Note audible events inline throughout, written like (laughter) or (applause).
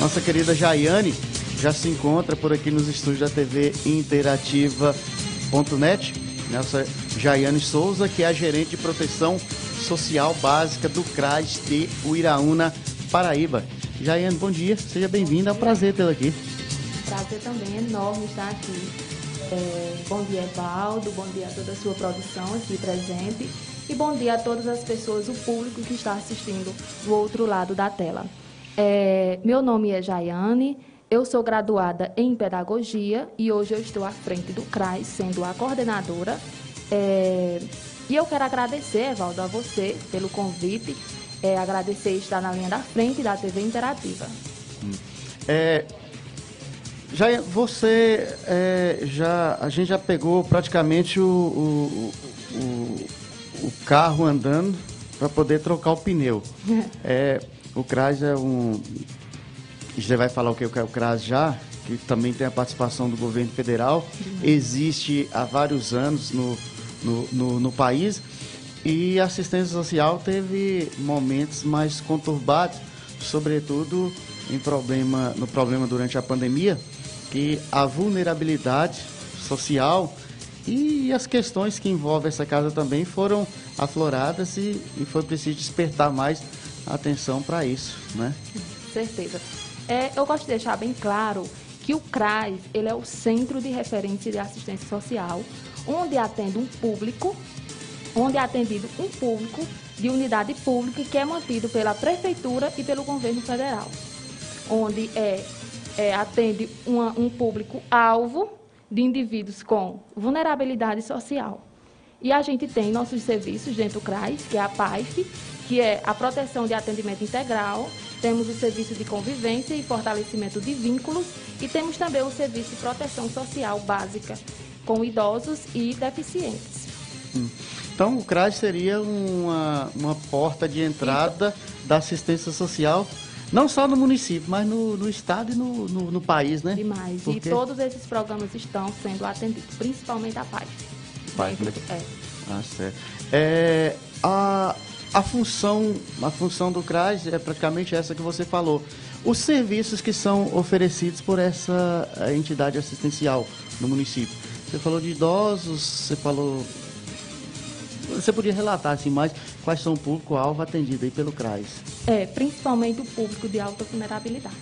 Nossa querida Jaiane já se encontra por aqui nos estúdios da TV Interativa.net. Nossa Jaiane Souza, que é a gerente de proteção social básica do CRAS de Uiraúna, Paraíba. Jaiane, bom dia, seja bem-vinda, é um prazer tê-la aqui. Prazer também enorme estar aqui. É, bom dia, Evaldo, bom dia a toda a sua produção aqui presente e bom dia a todas as pessoas, o público que está assistindo do outro lado da tela. É, meu nome é Jaiane, eu sou graduada em Pedagogia e hoje eu estou à frente do CRAS, sendo a coordenadora. É, e eu quero agradecer, Evaldo, a você pelo convite, é, agradecer estar na linha da frente da TV Interativa. É, já você é, já a gente já pegou praticamente o, o, o, o carro andando para poder trocar o pneu. (laughs) É, o CRAS é um você vai falar o que é o CRAS já, que também tem a participação do governo federal, existe há vários anos no, no, no, no país. E a assistência social teve momentos mais conturbados, sobretudo em problema, no problema durante a pandemia, que a vulnerabilidade social e as questões que envolvem essa casa também foram afloradas e, e foi preciso despertar mais atenção para isso, né? Certeza. É, eu gosto de deixar bem claro que o CRAS ele é o Centro de Referência de Assistência Social, onde atende um público, onde é atendido um público de unidade pública que é mantido pela Prefeitura e pelo Governo Federal, onde é, é atende uma, um público-alvo de indivíduos com vulnerabilidade social. E a gente tem nossos serviços dentro do CRAS, que é a PAIF, que é a proteção de atendimento integral, temos o serviço de convivência e fortalecimento de vínculos e temos também o serviço de proteção social básica com idosos e deficientes. Então, o CRAS seria uma, uma porta de entrada da assistência social, não só no município, mas no, no estado e no, no, no país, né? Demais. Porque... E todos esses programas estão sendo atendidos, principalmente a PAIF. PAIF, né? É. Ah, certo. É, a, a função, a função do CRAS é praticamente essa que você falou. Os serviços que são oferecidos por essa eh, entidade assistencial no município. Você falou de idosos, você falou. Você podia relatar assim mais quais são o público-alvo atendido aí pelo CRAS? É, principalmente o público de alta vulnerabilidade.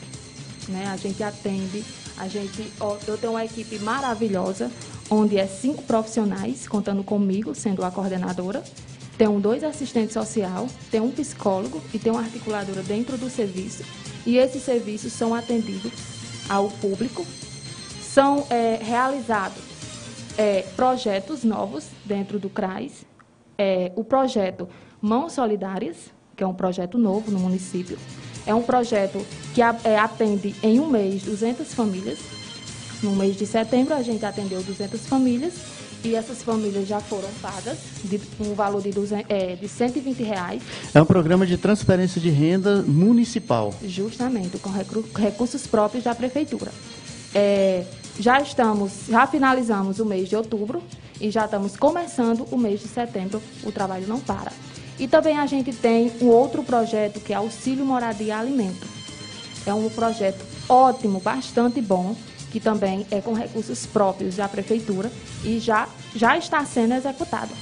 Né? A gente atende, a gente, ó, eu tenho uma equipe maravilhosa, onde é cinco profissionais, contando comigo, sendo a coordenadora. Tem dois assistentes social, tem um psicólogo e tem uma articuladora dentro do serviço. E esses serviços são atendidos ao público. São é, realizados é, projetos novos dentro do CRAS. É, o projeto Mãos Solidárias, que é um projeto novo no município. É um projeto que é, atende em um mês 200 famílias. No mês de setembro, a gente atendeu 200 famílias e essas famílias já foram pagas de um valor de, 200, é, de 120 reais. É um programa de transferência de renda municipal. Justamente, com recursos próprios da prefeitura. É, já estamos, já finalizamos o mês de outubro e já estamos começando o mês de setembro. O trabalho não para. E também a gente tem um outro projeto que é Auxílio Moradia e Alimento. É um projeto ótimo, bastante bom, que também é com recursos próprios da prefeitura e já, já está sendo executado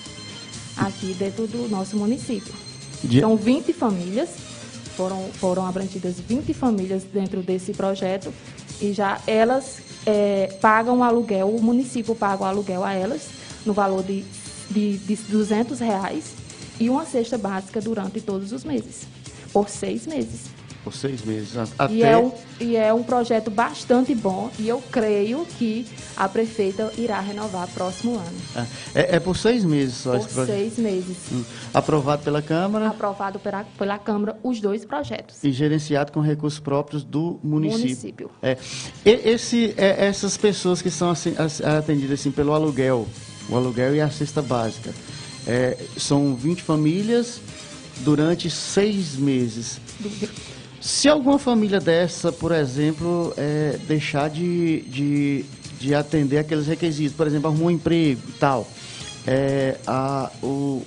aqui dentro do nosso município. De... São 20 famílias, foram, foram abrangidas 20 famílias dentro desse projeto e já elas é, pagam o aluguel, o município paga o aluguel a elas no valor de, de, de 200 reais e uma cesta básica durante todos os meses, por seis meses por seis meses. Até... E, é um, e é um projeto bastante bom e eu creio que a prefeita irá renovar próximo ano. É, é por seis meses só por esse projeto? seis meses. Hum. Aprovado pela Câmara? Aprovado pela, pela Câmara os dois projetos. E gerenciado com recursos próprios do município. município. É. E, esse, é, essas pessoas que são assim, atendidas assim, pelo aluguel, o aluguel e a cesta básica, é, são 20 famílias durante seis meses. Se alguma família dessa, por exemplo, é, deixar de, de, de, atender aqueles requisitos, por exemplo, arrumou um emprego e tal, é, a, o,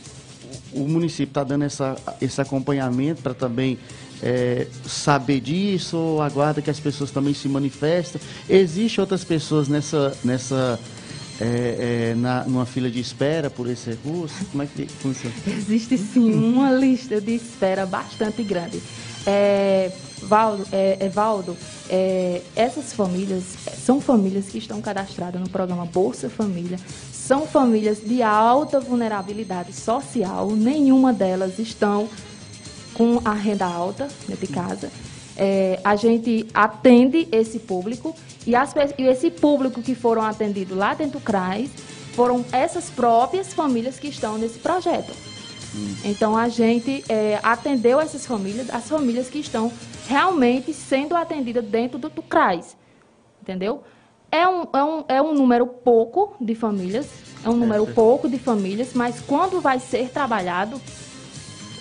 o município está dando essa, esse acompanhamento para também é, saber disso aguarda que as pessoas também se manifestem? Existem outras pessoas nessa, nessa é, é, na, numa fila de espera por esse recurso? Como é que funciona? Existe sim uma lista de espera bastante grande. É, Valdo, é, Evaldo, é, essas famílias são famílias que estão cadastradas no programa Bolsa Família, são famílias de alta vulnerabilidade social, nenhuma delas estão com a renda alta, de casa. É, a gente atende esse público e, as, e, esse público que foram atendidos lá dentro do CRAS foram essas próprias famílias que estão nesse projeto. Hum. Então a gente é, atendeu essas famílias, as famílias que estão realmente sendo atendidas dentro do, do CRAS. Entendeu? É um, é, um, é um número pouco de famílias, é um número é, pouco de famílias, mas quando vai ser trabalhado,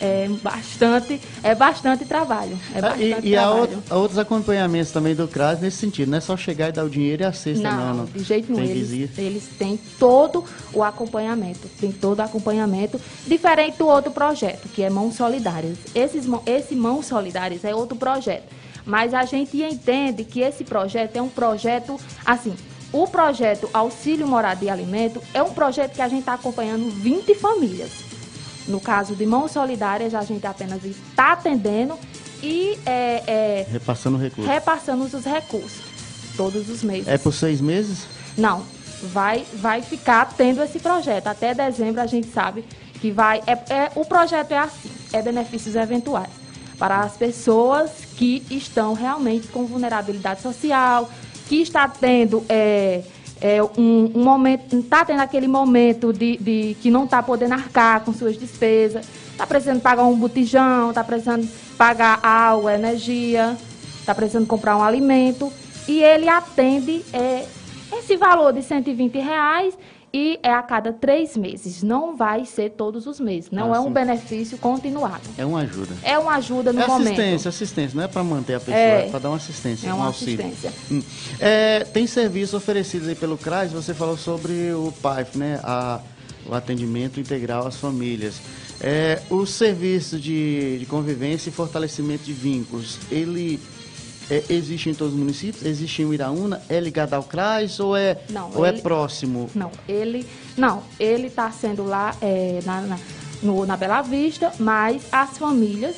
é bastante, é bastante trabalho. É bastante ah, e, e há, outro, há, outros acompanhamentos também do CRAS nesse sentido, não é só chegar e dar o dinheiro e a cesta, não. Não, não. de jeito nenhum. Eles, eles têm todo o acompanhamento, tem todo o acompanhamento, diferente do outro projeto, que é Mãos Solidárias. Esses, esse Mãos Solidárias é outro projeto. Mas a gente entende que esse projeto é um projeto, assim, o projeto Auxílio Moradia e Alimento é um projeto que a gente está acompanhando 20 famílias. No caso de mãos solidárias, a gente apenas está atendendo e é, é, repassando recursos. Repassando os recursos todos os meses. É por seis meses? Não, vai, vai ficar tendo esse projeto. Até dezembro a gente sabe que vai. É, é, o projeto é assim, é benefícios eventuais para as pessoas que estão realmente com vulnerabilidade social, que está tendo é, é, um, um momento, está tendo aquele momento de, de que não está podendo arcar com suas despesas, está precisando pagar um botijão, está precisando pagar água, energia, está precisando comprar um alimento, e ele atende é, esse valor de 120 reais e é a cada três meses. Não vai ser todos os meses. Não ah, é um sim. benefício continuado. É uma ajuda. É uma ajuda no é momento. Assistência, assistência. Não é para manter a pessoa, é, é para dar uma assistência, é uma um auxílio. Assistência. Hum. É, tem serviços oferecidos aí pelo CRAS. Você falou sobre o PAIF, né? A, o atendimento integral às famílias. É, o serviço de, de convivência e fortalecimento de vínculos, ele é, existe em todos os municípios? Existe em Iraúna? É ligado ao CRAS ou é, não, ou é ele, é próximo? Não, ele não, ele está sendo lá é, na, na, no, na Bela Vista, mas as famílias,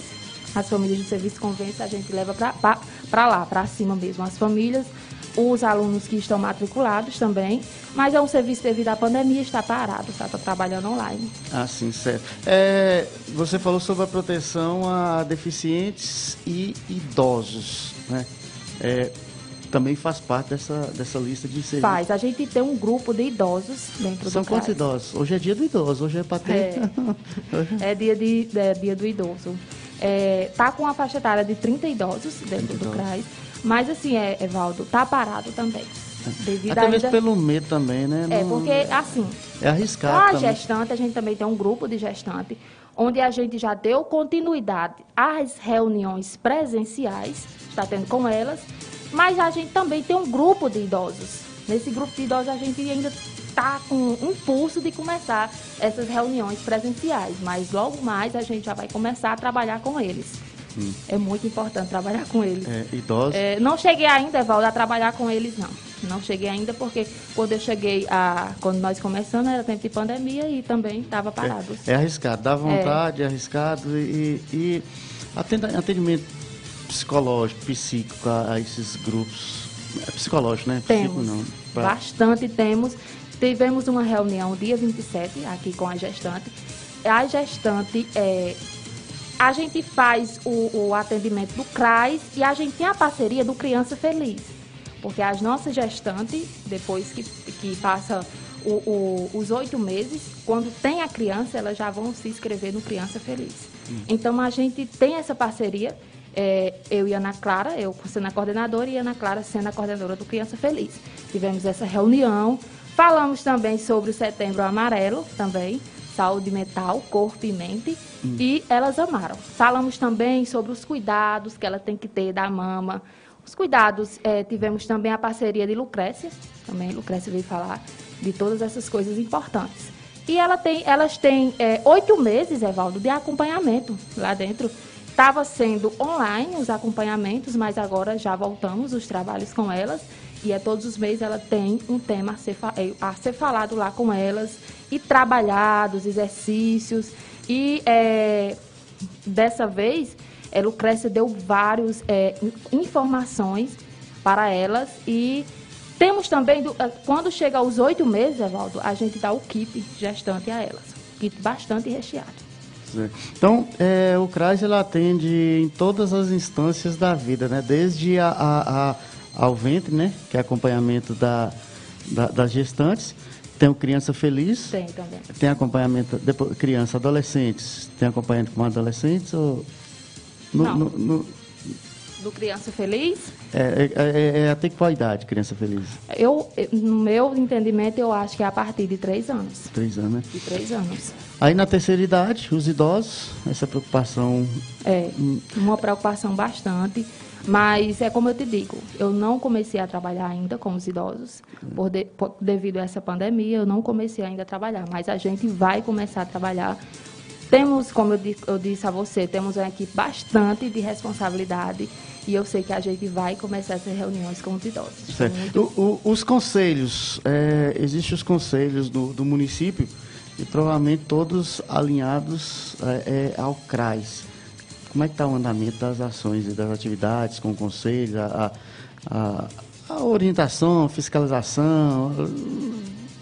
as famílias de serviço de convênio, a gente leva para lá, para cima mesmo. As famílias, os alunos que estão matriculados também, mas é um serviço devido à pandemia, está parado, está, trabalhando online. Ah, sim, certo. É, você falou sobre a proteção a deficientes e idosos né? É, também faz parte dessa, dessa lista de serviços. Faz. A gente tem um grupo de idosos dentro São do quantos CRAS. idosos? Hoje é dia do idoso, hoje é para ter... (laughs) É, é dia, de, é dia do idoso. É, tá com a faixa etária de 30 idosos dentro 30 do. CRAS. Mas assim, é, Evaldo, tá parado também. Devido Até mesmo pelo medo também, né? É, porque assim... É arriscado Com a também. gestante, a gente também tem um grupo de gestante, onde a gente já deu continuidade às reuniões presenciais está tendo com elas, mas a gente também tem um grupo de idosos. Nesse grupo de idosos a gente ainda está com um impulso de começar essas reuniões presenciais, mas logo mais a gente já vai começar a trabalhar com eles. Hum. É muito importante trabalhar com eles. É, idosos? É, não cheguei ainda, Evaldo, a trabalhar com eles, não. Não cheguei ainda porque quando eu cheguei, a, quando nós começamos, era tempo de pandemia e também estava parado. É, é, arriscado, dá vontade, é, é arriscado e, e atendimento psicológico, psíquico a, a esses grupos? É psicológico, né? Psíquico, temos. Não, pra... Bastante temos. Tivemos uma reunião dia 27 aqui com a gestante. A gestante é, a gente faz o, o, atendimento do CRAS e a gente tem a parceria do Criança Feliz. Porque as nossas gestantes, depois que, que passa o, o, os oito meses, quando tem a criança, elas já vão se inscrever no Criança Feliz. Hum. Então a gente tem essa parceria é, eu e Ana Clara, eu sendo a coordenadora e Ana Clara sendo a coordenadora do Criança Feliz. Tivemos essa reunião, falamos também sobre o Setembro Amarelo, também, saúde mental, corpo e mente, hum. e elas amaram. Falamos também sobre os cuidados que ela tem que ter da mama, os cuidados, é, tivemos também a parceria de Lucrécia, também Lucrécia veio falar de todas essas coisas importantes. E ela tem, elas têm é, oito meses, Evaldo, de acompanhamento lá dentro estava sendo online os acompanhamentos, mas agora já voltamos os trabalhos com elas. E é todos os meses ela tem um tema a ser, é, a ser falado lá com elas e trabalhados, exercícios. E é, dessa vez, é, Lucrécia deu várias é, informações para elas e temos também, é, quando chega aos oito meses, Evaldo, a gente dá o kit gestante a elas. Kit bastante recheado. Então, é, o CRAS ela atende em todas as instâncias da vida, né? Desde a, a, a, ao ventre, né? Que é acompanhamento da, da, das gestantes. Tem o Criança Feliz. Tem também. Tem acompanhamento, depois, criança, adolescentes. Tem acompanhamento com adolescentes ou... No, Não. No, no, do Criança Feliz? É, é, é, até qual idade, Criança Feliz? Eu, no meu entendimento, eu acho que é a partir de três anos. Três anos, né? De três anos. Aí na terceira idade, os idosos, essa preocupação. É, uma preocupação bastante. Mas é como eu te digo, eu não comecei a trabalhar ainda com os idosos, por, de, por devido a essa pandemia, eu não comecei ainda a trabalhar, mas a gente vai começar a trabalhar. Temos, como eu, eu disse a você, temos uma equipe bastante de responsabilidade. E eu sei que a gente vai começar essas reuniões com os idosos. Muito... O, o, os conselhos, é, existem os conselhos do, do, município e provavelmente todos alinhados é, é, ao CRAS. Como é que está o andamento das ações e das atividades com o conselho, a, a, a orientação, fiscalização,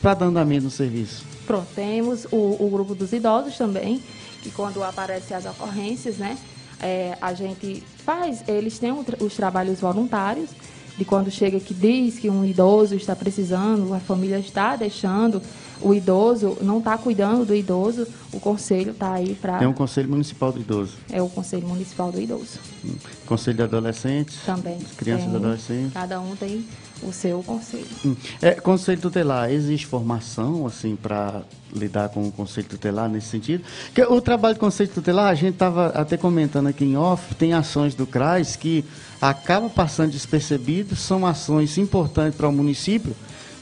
para dar andamento no serviço? Pronto, temos o, o grupo dos idosos também, que quando aparecem as ocorrências, né, é, a gente faz, eles têm os trabalhos voluntários, de quando chega que diz que um idoso está precisando, a família está deixando o idoso, não está cuidando do idoso, o conselho está aí para... Tem um conselho municipal do idoso. É o conselho municipal do idoso. Hum. Conselho de adolescentes? Também. Crianças e adolescentes? Cada um tem o seu conselho. Hum. É, conselho tutelar, existe formação assim para lidar com o conselho tutelar nesse sentido? Porque o trabalho do conselho tutelar, a gente estava até comentando aqui em off, tem ações do CRAS que acaba passando despercebido, são ações importantes para o município,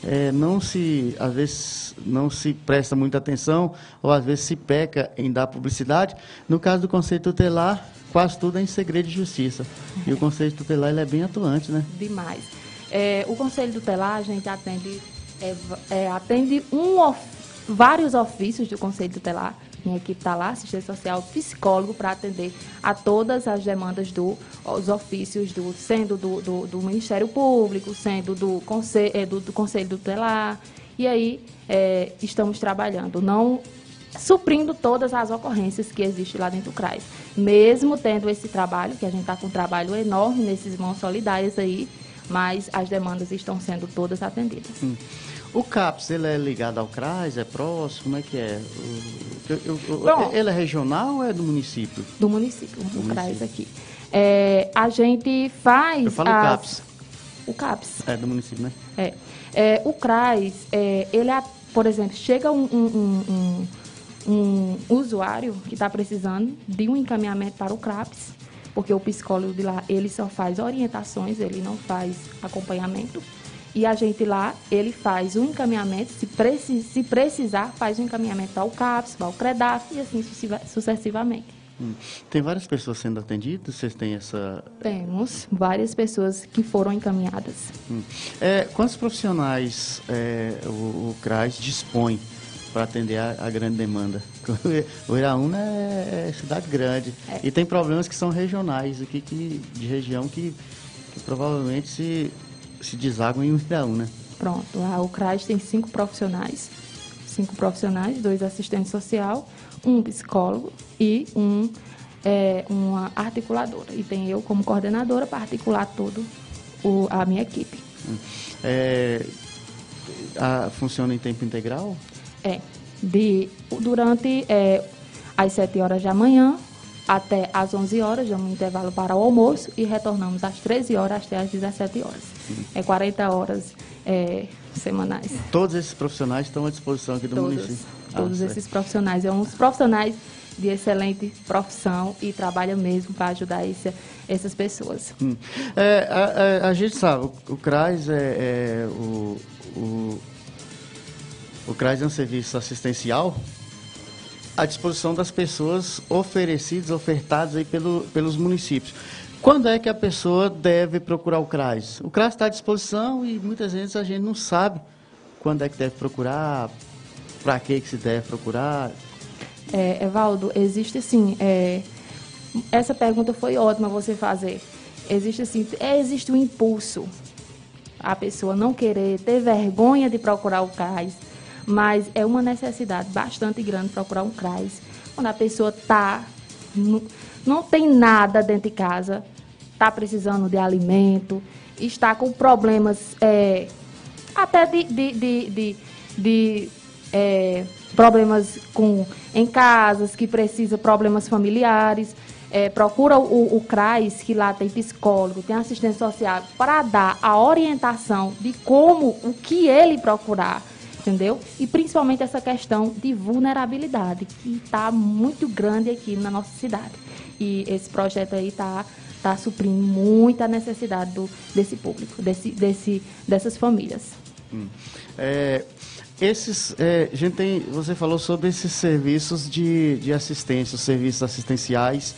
é, não se, às vezes, não se presta muita atenção, ou às vezes se peca em dar publicidade. No caso do Conselho Tutelar, quase tudo é em segredo de justiça. E o Conselho Tutelar ele é bem atuante, né? Demais. É, o Conselho Tutelar, a gente atende, é, é, atende um, vários ofícios do Conselho Tutelar. Minha equipe está lá, assistente social, psicólogo, para atender a todas as demandas dos do, ofícios, do, sendo do, do, do, Ministério Público, sendo do, conselho, é, do, do Conselho. E aí é, estamos trabalhando, não suprindo todas as ocorrências que existem lá dentro do CRAS. Mesmo tendo esse trabalho, que a gente está com um trabalho enorme nesses mãos solidárias aí, mas as demandas estão sendo todas atendidas. Hum. O CAPS, ele é ligado ao CRAS, é próximo, como é que é? O, o, Bom, ele é regional ou é do município? Do município, do, do CRAS aqui. É, a gente faz... Eu falo as, CAPS. O CAPS. É do município, né? É. é o CRAS, é, ele, é, por exemplo, chega um, um, um, um usuário que está precisando de um encaminhamento para o CRAPS, porque o psicólogo de lá, ele só faz orientações, ele não faz acompanhamento. E a gente lá, ele faz o um encaminhamento, se, precis, se precisar, faz o um encaminhamento para o CAPS, para o CREDAF e assim sucessivamente. Hum. Tem várias pessoas sendo atendidas? Vocês têm essa. Temos várias pessoas que foram encaminhadas. Hum. É, quantos profissionais é, o, o CRAS dispõe para atender a, a, grande demanda. (laughs) O Iraúna é, é cidade grande é. e tem problemas que são regionais aqui que, de região que, que provavelmente se, se desaguam em Iraúna. Pronto, lá o CRAS tem cinco profissionais, cinco profissionais, dois assistentes social, um psicólogo e um é, uma articuladora. E tem eu como coordenadora para articular todo o, a minha equipe. É, a, funciona em tempo integral? É, de, durante é, as 7 horas da manhã até às 11 horas, damos um intervalo para o almoço e retornamos às 13 horas até às 17 horas. É 40 horas é, semanais. Todos esses profissionais estão à disposição aqui do todos, município? Todos ah, esses profissionais. É uns profissionais de excelente profissão e trabalha mesmo para ajudar esse, essas pessoas. Hum. É, a, a, a, gente sabe, o, o CRAS é, é o, o o CRAS é um serviço assistencial à disposição das pessoas oferecidos, ofertados aí pelo, pelos municípios. Quando é que a pessoa deve procurar o CRAS? O CRAS está à disposição e muitas vezes a gente não sabe quando é que deve procurar, para que, que se deve procurar. É, Evaldo, existe sim. É, essa pergunta foi ótima você fazer. Existe é, existe um impulso. A pessoa não querer, ter vergonha de procurar o CRAS, mas é uma necessidade bastante grande procurar um CRAS. Quando a pessoa está não tem nada dentro de casa, está precisando de alimento, está com problemas é, até de, de, de, de, de é, problemas com, em casas, que precisa problemas familiares. É, procura o, o CRAS, que lá tem psicólogo, tem assistente social, para dar a orientação de como, o que ele procurar, entendeu? E principalmente essa questão de vulnerabilidade, que está muito grande aqui na nossa cidade. E esse projeto aí está tá suprindo muita necessidade do, desse público, desse, desse, dessas famílias. Hum. É, esses, é, gente tem, você falou sobre esses serviços de, de assistência, os serviços assistenciais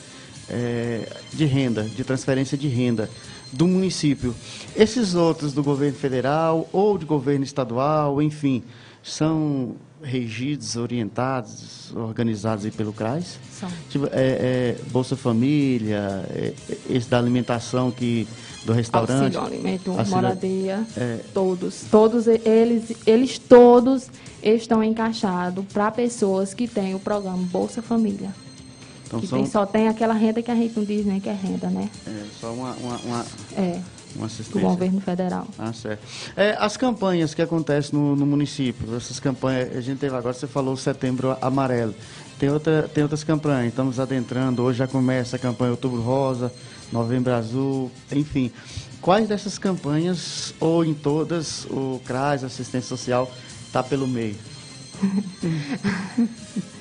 é, de renda, de transferência de renda do município. Esses outros do governo federal ou de governo estadual, enfim, são regidos, orientados, organizados aí pelo CRAS? São. Tipo, é, é, Bolsa Família, é, esse da alimentação que do restaurante. Auxílio alimento, auxílio, moradia, é, todos, todos eles, eles todos estão encaixados para pessoas que têm o programa Bolsa Família. Então, que são... tem, só tem aquela renda que a gente não diz nem que é renda, né? É, só uma, uma, uma... É uma assistência. Do governo federal. Ah, certo. É, as campanhas que acontecem no, no, município, essas campanhas, a gente teve agora, você falou setembro amarelo. Tem, outra, tem outras campanhas, estamos adentrando, hoje já começa a campanha Outubro Rosa, Novembro Azul, enfim. Quais dessas campanhas, ou em todas, o CRAS, assistência social, está pelo meio? (laughs)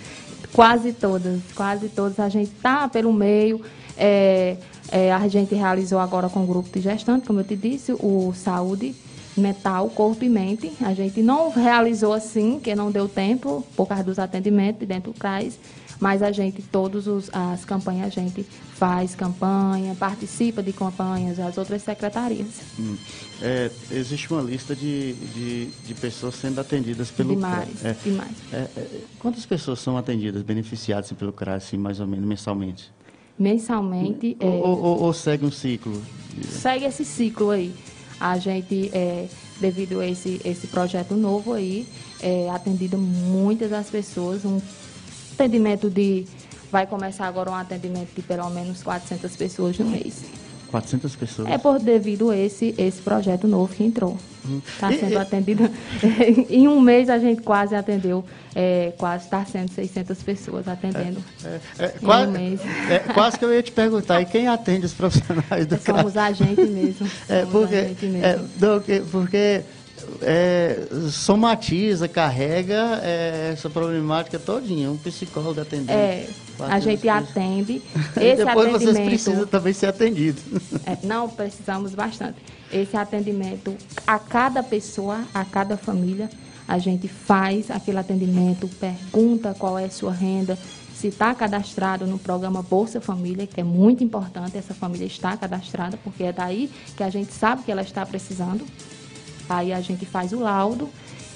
quase todas, quase todas. A gente está pelo meio. É, é, a gente realizou agora com o grupo de gestante, como eu te disse, o Saúde Mental, Corpo e Mente. A gente não realizou assim, que não deu tempo, por causa dos atendimentos dentro do CRAS, mas a gente, todas as campanhas, a gente faz campanha, participa de campanhas, as outras secretarias. Hum. É, existe uma lista de, de, de, pessoas sendo atendidas pelo demais, CRAS. É, demais. É, é, quantas pessoas são atendidas, beneficiadas pelo CRAS, assim, mais ou menos, mensalmente? mensalmente. Ou, é, ou, ou, segue um ciclo? Segue esse ciclo aí. A gente, é, devido a esse, esse projeto novo aí, é atendido muitas das pessoas, um atendimento de. Vai começar agora um atendimento de pelo menos 400 pessoas no mês. 400 pessoas. É por devido a esse, esse projeto novo que entrou. Está uhum. sendo e, atendido. (laughs) em um mês a gente quase atendeu, é, quase está sendo 600 pessoas atendendo. É, é, é quase, um mês. É, quase que eu ia te perguntar, e quem atende os profissionais do Somos a gente mesmo. É, porque, gente mesmo. É, do, porque é, somatiza, carrega é, essa problemática todinha, um psicólogo atendendo. É, a gente atende. (laughs) Esse Depois vocês precisam também ser atendidos. É, não, precisamos bastante. Esse atendimento a cada pessoa, a cada família, a gente faz aquele atendimento, pergunta qual é a sua renda, se está cadastrado no programa Bolsa Família, que é muito importante, essa família está cadastrada, porque é daí que a gente sabe que ela está precisando. Aí a gente faz o laudo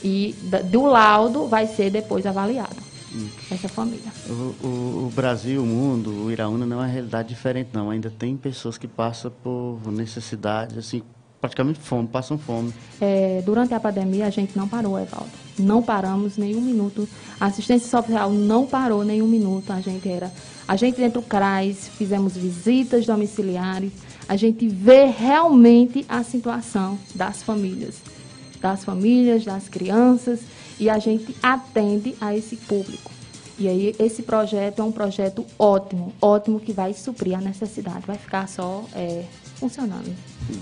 e do laudo vai ser depois avaliado hum. essa família. O, o, o, Brasil, o mundo, o Iraúna não é uma realidade diferente, não. Ainda tem pessoas que passam por necessidades, assim, praticamente fome, passam fome. É, durante a pandemia a gente não parou, Evaldo. Não paramos nenhum minuto. A assistência social não parou nenhum minuto. A gente era, a gente dentro do CRAS, fizemos visitas domiciliares a gente vê realmente a situação das famílias, das famílias, das crianças, e a gente atende a esse público. E aí esse projeto é um projeto ótimo, ótimo que vai suprir a necessidade, vai ficar só é, funcionando.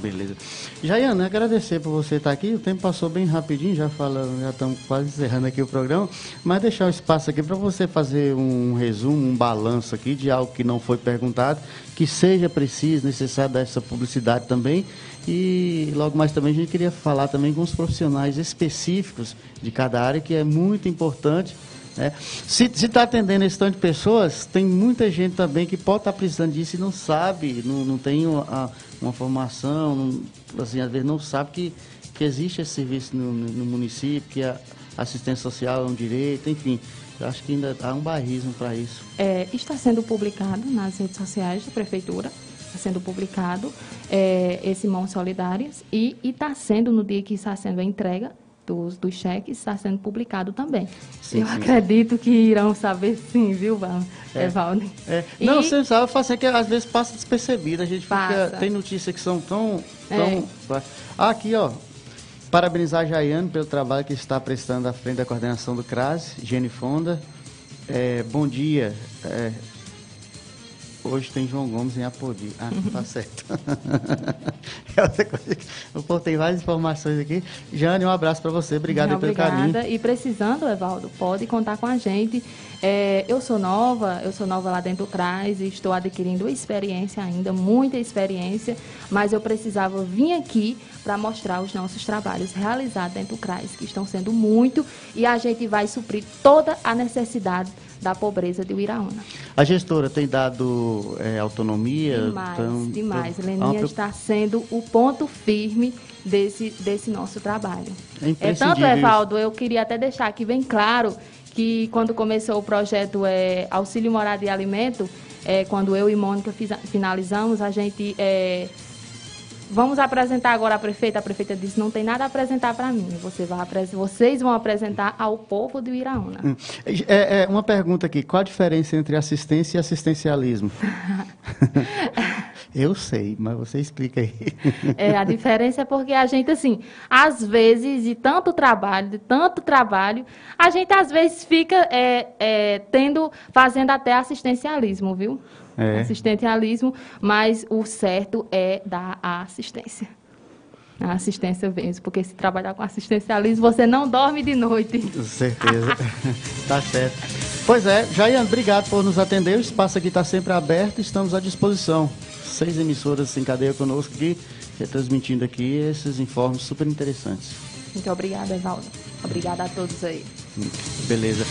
Beleza. Jaiana, agradecer por você estar aqui. O tempo passou bem rapidinho, já falando, já estamos quase encerrando aqui o programa, mas deixar o espaço aqui para você fazer um resumo, um balanço aqui de algo que não foi perguntado, que seja preciso, necessário dessa publicidade também. E logo mais também a gente queria falar também com os profissionais específicos de cada área, que é muito importante Né? Se está atendendo esse tanto de pessoas, tem muita gente também que pode estar tá precisando disso e não sabe, não, não tem uma, uma formação, não, assim, às vezes não sabe que, que existe esse serviço no, no município, que a assistência social é um direito, enfim. Eu acho que ainda há um barrismo para isso. É, está sendo publicado nas redes sociais da Prefeitura, está sendo publicado é, esse Mãos Solidárias e está sendo, no dia que está sendo a entrega dos, dos cheques, está sendo publicado também. Sim, Eu sim. acredito que irão saber sim, viu, é. Evaldo? É. Não, você sabe, fazer que às vezes passa despercebido, a gente fica, tem notícias que são tão... tão é. aqui, ó, Parabenizar a Jaiane pelo trabalho que está prestando à frente da coordenação do CRAS, Gene Fonda. É, bom dia. É, hoje tem João Gomes em Apodi. Ah, uhum. tá certo. (laughs) é outra coisa. Eu tem várias informações aqui. Jane, um abraço para você. Obrigado pelo carinho. E precisando, Evaldo, pode contar com a gente. É, eu sou nova, eu sou nova lá dentro do CRAS e estou adquirindo experiência ainda, muita experiência, mas eu precisava vir aqui para mostrar os nossos trabalhos realizados dentro do CRAS, que estão sendo muito, e a gente vai suprir toda a necessidade da pobreza de Uiraúna. A gestora tem dado é, autonomia? Demais, tão, demais. Tão... Leninha está sendo o ponto firme desse, desse nosso trabalho. É, é tanto, Evaldo, eu queria até deixar aqui bem claro que quando começou o projeto é, Auxílio Morada e Alimento, é, quando eu e Mônica fiz, finalizamos, a gente é, Vamos apresentar agora a prefeita. A prefeita disse: não tem nada a apresentar para mim. Você vai, vocês vão apresentar ao povo do Iraúna. Hum. É, é, uma pergunta aqui: qual a diferença entre assistência e assistencialismo? (laughs) Eu sei, mas você explica aí. É, a diferença é porque a gente, assim, às vezes, de tanto trabalho, de tanto trabalho, a gente às vezes fica é, é, tendo, fazendo até assistencialismo, viu? É. Assistencialismo, mas o certo é dar a assistência. A assistência mesmo, porque se trabalhar com assistencialismo, você não dorme de noite. Com certeza. (laughs) (laughs) tá certo. Pois é, Jaiane, obrigado por nos atender. O espaço aqui está sempre aberto, estamos à disposição. Seis emissoras em cadeia conosco aqui, transmitindo aqui esses informes super interessantes. Muito obrigada, Evaldo. Obrigada a todos aí. Beleza.